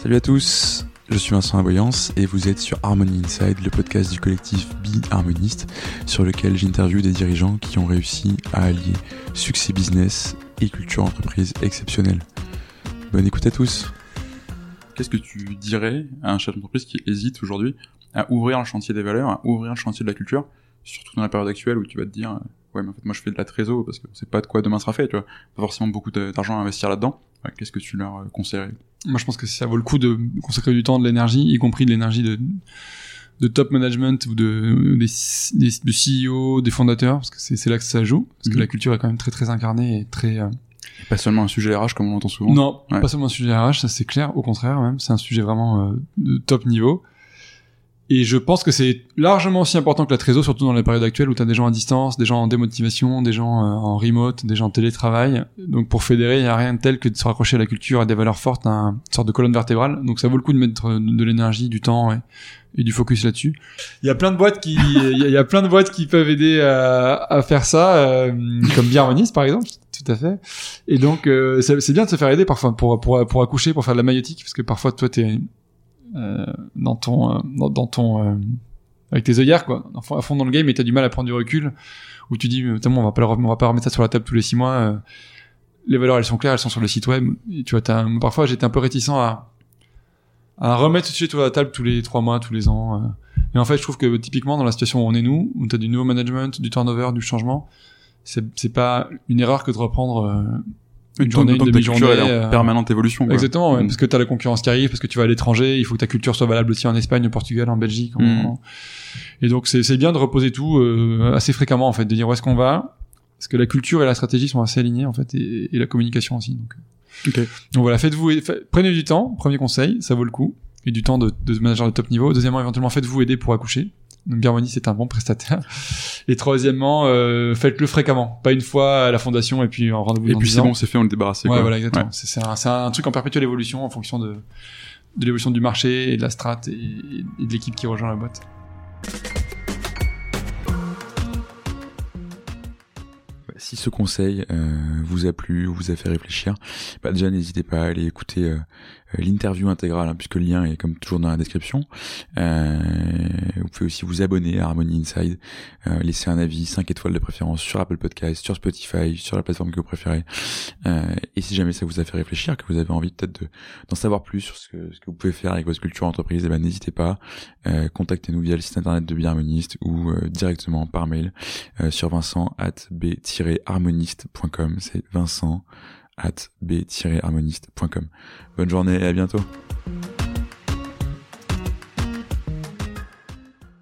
Salut à tous, je suis Vincent Aboyance et vous êtes sur Harmony Inside, le podcast du collectif Be Harmoniste, sur lequel j'interviewe des dirigeants qui ont réussi à allier succès business et culture entreprise exceptionnelle. Bonne écoute à tous. Qu'est-ce que tu dirais à un chef d'entreprise qui hésite aujourd'hui à ouvrir le chantier des valeurs, à ouvrir le chantier de la culture, surtout dans la période actuelle où tu vas te dire euh, ouais mais en fait moi je fais de la trésor parce que c'est pas de quoi demain sera fait, tu vois, pas forcément beaucoup d'argent à investir là-dedans. Qu'est-ce que tu leur euh, conseillerais? Moi, je pense que ça vaut le coup de consacrer du temps, de l'énergie, y compris de l'énergie de, de top management ou de, des, des, de CEO, des fondateurs, parce que c'est là que ça joue, parce que Mhm. la culture est quand même très très incarnée et très... euh, Pas seulement un sujet RH comme on l'entend souvent. Non, Ouais. pas seulement un sujet RH, ça c'est clair, au contraire même, c'est un sujet vraiment euh, de top niveau. Et je pense que c'est largement aussi important que la trésor, surtout dans la période actuelle où tu as des gens à distance, des gens en démotivation, des gens euh, en remote, des gens en télétravail. Donc pour fédérer, il n'y a rien de tel que de se raccrocher à la culture et des valeurs fortes, à une sorte de colonne vertébrale. Donc ça vaut le coup de mettre euh, de l'énergie, du temps et, du focus là-dessus. Il y a plein de boîtes qui, il y, a- plein de boîtes qui peuvent aider à, faire ça, euh, comme Biarmonis par exemple, tout à fait. Et donc euh, c'est bien de se faire aider parfois pour pour pour accoucher, pour faire de la maïotique, parce que parfois toi t'es dans ton euh, dans, ton euh, avec tes œillères quoi, à fond, dans le game et t'as du mal à prendre du recul, où tu dis euh, on va pas on va pas remettre ça sur la table tous les six mois. euh, les valeurs elles sont claires, elles sont sur le site web. Tu vois, parfois j'étais un peu réticent à remettre tout de suite sur la table tous les trois mois, tous les ans. euh. Et en fait, je trouve que typiquement dans la situation où on est nous, où t'as du nouveau management, du turnover, du changement, c'est pas une erreur que de reprendre euh, une journée, une demi-journée. en euh, permanente évolution. quoi. Exactement, ouais, Mm. parce que t'as la concurrence qui arrive, parce que tu vas à l'étranger, il faut que ta culture soit valable aussi en Espagne, au Portugal, en Belgique. en- Mm. Et donc c'est bien de reposer tout euh, assez fréquemment en fait, de dire où est-ce qu'on va, parce que la culture et la stratégie sont assez alignées en fait, et, et la communication aussi. Donc, Ok. donc voilà, faites-vous, fa- prenez du temps, premier conseil, ça vaut le coup, et du temps de, de manager de top niveau. Deuxièmement, éventuellement faites-vous aider pour accoucher. Donc Garmoni c'est un bon prestataire. Et troisièmement, euh, faites-le fréquemment, pas une fois à la fondation et puis en rendez-vous Et dans puis 10 c'est bon, c'est fait, on est débarrassé. Ouais, quoi. voilà, exactement. Ouais. C'est c'est un, c'est un truc en perpétuelle évolution en fonction de, de l'évolution du marché et de la strat et, et de l'équipe qui rejoint la boîte. Si ce conseil euh, vous a plu ou vous a fait réfléchir, bah déjà n'hésitez pas à aller écouter euh, l'interview intégrale, hein, puisque le lien est comme toujours dans la description. Euh, vous pouvez aussi vous abonner à Harmony Inside, euh, laisser un avis 5 étoiles de préférence sur Apple Podcast, sur Spotify, sur la plateforme que vous préférez. Euh, et si jamais ça vous a fait réfléchir, que vous avez envie peut-être de- d'en savoir plus sur ce que, ce que vous pouvez faire avec votre culture entreprise, eh ben n'hésitez pas. Euh, contactez-nous via le site internet de Biharmoniste ou euh, directement par mail euh, sur vincent at b-harmoniste.com. C'est vincent at b-harmoniste.com. Bonne journée et à bientôt.